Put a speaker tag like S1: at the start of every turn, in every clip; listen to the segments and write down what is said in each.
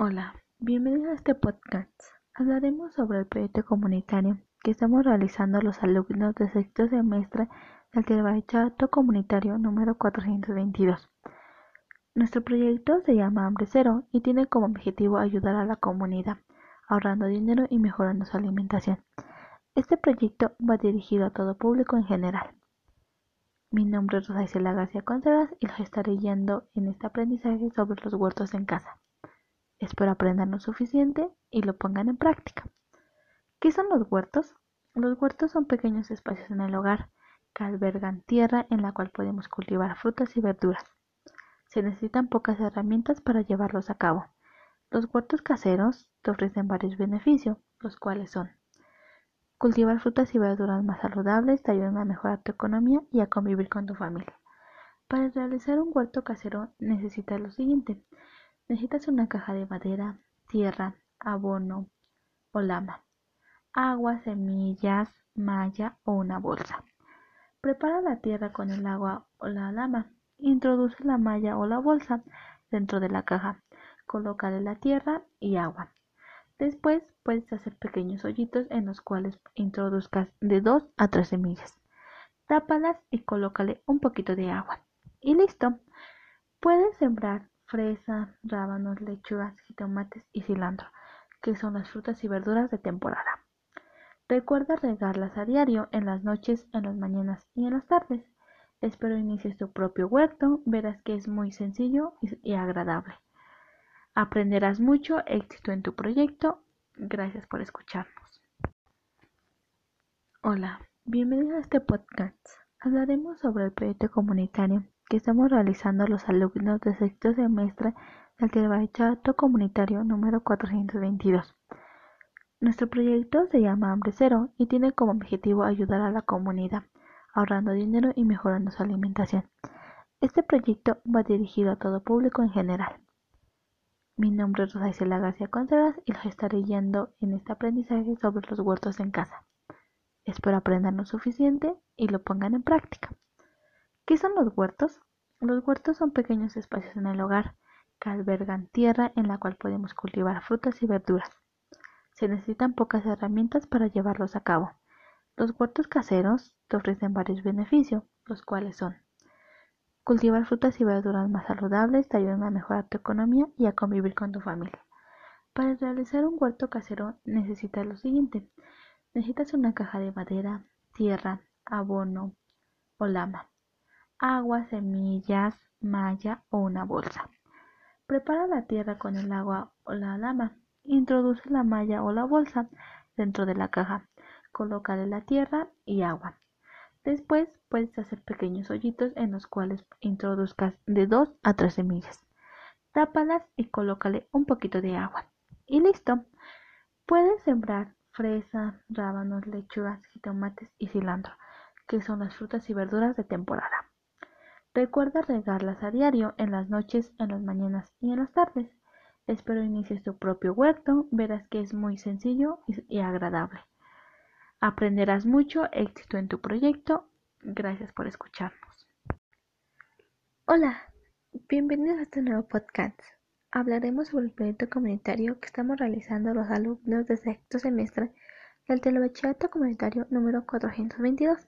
S1: Hola, bienvenidos a este podcast. Hablaremos sobre el proyecto comunitario que estamos realizando los alumnos del sexto semestre del Telebachato Comunitario número 422. Nuestro proyecto se llama Hambre Cero y tiene como objetivo ayudar a la comunidad, ahorrando dinero y mejorando su alimentación. Este proyecto va dirigido a todo público en general. Mi nombre es Rosa Isela García Contreras y los estaré guiando en este aprendizaje sobre los huertos en casa. Espero aprendan lo suficiente y lo pongan en práctica. ¿Qué son los huertos? Los huertos son pequeños espacios en el hogar que albergan tierra en la cual podemos cultivar frutas y verduras. Se necesitan pocas herramientas para llevarlos a cabo. Los huertos caseros te ofrecen varios beneficios, los cuales son cultivar frutas y verduras más saludables te ayudan a mejorar tu economía y a convivir con tu familia. Para realizar un huerto casero necesitas lo siguiente. Necesitas una caja de madera, tierra, abono o lama, agua, semillas, malla o una bolsa. Prepara la tierra con el agua o la lama. Introduce la malla o la bolsa dentro de la caja. Colócale la tierra y agua. Después puedes hacer pequeños hoyitos en los cuales introduzcas de 2 a 3 semillas. Tápalas y colócale un poquito de agua. Y listo. Puedes sembrar fresa, rábanos, lechugas, jitomates y cilantro, que son las frutas y verduras de temporada. Recuerda regarlas a diario, en las noches, en las mañanas y en las tardes. Espero inicies tu propio huerto, verás que es muy sencillo y agradable. Aprenderás mucho, éxito en tu proyecto. Gracias por escucharnos. Hola, bienvenidos a este podcast. Hablaremos sobre el proyecto comunitario que estamos realizando los alumnos del sexto semestre del Telebachato Comunitario número 422. Nuestro proyecto se llama Hambre Cero y tiene como objetivo ayudar a la comunidad, ahorrando dinero y mejorando su alimentación. Este proyecto va dirigido a todo público en general. Mi nombre es Rosa Isela García Contreras y los estaré guiando en este aprendizaje sobre los huertos en casa. Espero aprendan lo suficiente y lo pongan en práctica. ¿Qué son los huertos? Los huertos son pequeños espacios en el hogar que albergan tierra en la cual podemos cultivar frutas y verduras. Se necesitan pocas herramientas para llevarlos a cabo. Los huertos caseros te ofrecen varios beneficios, los cuales son cultivar frutas y verduras más saludables te ayudan a mejorar tu economía y a convivir con tu familia. Para realizar un huerto casero necesitas lo siguiente. Necesitas una caja de madera, tierra, abono o lama agua, semillas, malla o una bolsa. Prepara la tierra con el agua o la lama. Introduce la malla o la bolsa dentro de la caja. Colócale la tierra y agua. Después puedes hacer pequeños hoyitos en los cuales introduzcas de 2 a 3 semillas. Tápalas y colócale un poquito de agua. Y listo. Puedes sembrar fresa, rábanos, lechugas, jitomates y cilantro, que son las frutas y verduras de temporada. Recuerda regarlas a diario, en las noches, en las mañanas y en las tardes. Espero inicies tu propio huerto, verás que es muy sencillo y agradable. Aprenderás mucho, éxito en tu proyecto. Gracias por escucharnos.
S2: Hola, bienvenidos a este nuevo podcast. Hablaremos sobre el proyecto comunitario que estamos realizando los alumnos de sexto semestre del Telebachillerato Comunitario número 422.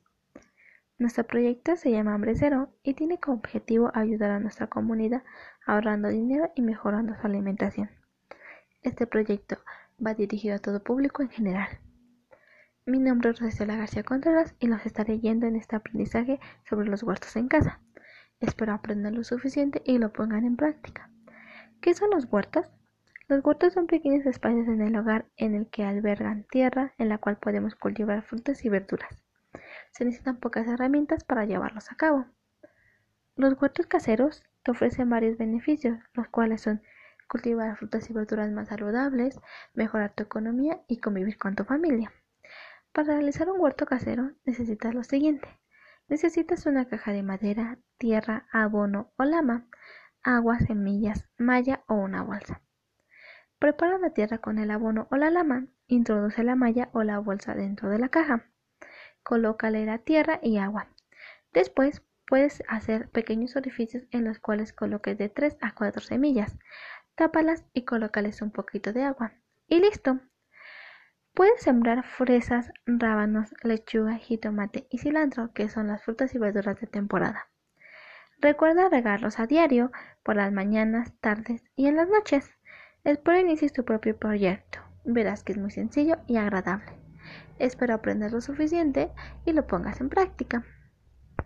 S2: Nuestro proyecto se llama Hambre Cero y tiene como objetivo ayudar a nuestra comunidad ahorrando dinero y mejorando su alimentación. Este proyecto va dirigido a todo público en general. Mi nombre es Rosela García Contreras y los estaré guiando en este aprendizaje sobre los huertos en casa. Espero aprendan lo suficiente y lo pongan en práctica. ¿Qué son los huertos? Los huertos son pequeños espacios en el hogar en el que albergan tierra en la cual podemos cultivar frutas y verduras se necesitan pocas herramientas para llevarlos a cabo. Los huertos caseros te ofrecen varios beneficios, los cuales son cultivar frutas y verduras más saludables, mejorar tu economía y convivir con tu familia. Para realizar un huerto casero necesitas lo siguiente. Necesitas una caja de madera, tierra, abono o lama, agua, semillas, malla o una bolsa. Prepara la tierra con el abono o la lama. Introduce la malla o la bolsa dentro de la caja colócale la tierra y agua. Después puedes hacer pequeños orificios en los cuales coloques de 3 a 4 semillas. tápalas y colócales un poquito de agua. Y listo. Puedes sembrar fresas, rábanos, lechuga, jitomate y cilantro, que son las frutas y verduras de temporada. Recuerda regarlos a diario, por las mañanas, tardes y en las noches. Espero inicies tu propio proyecto. Verás que es muy sencillo y agradable. Espero aprender lo suficiente y lo pongas en práctica.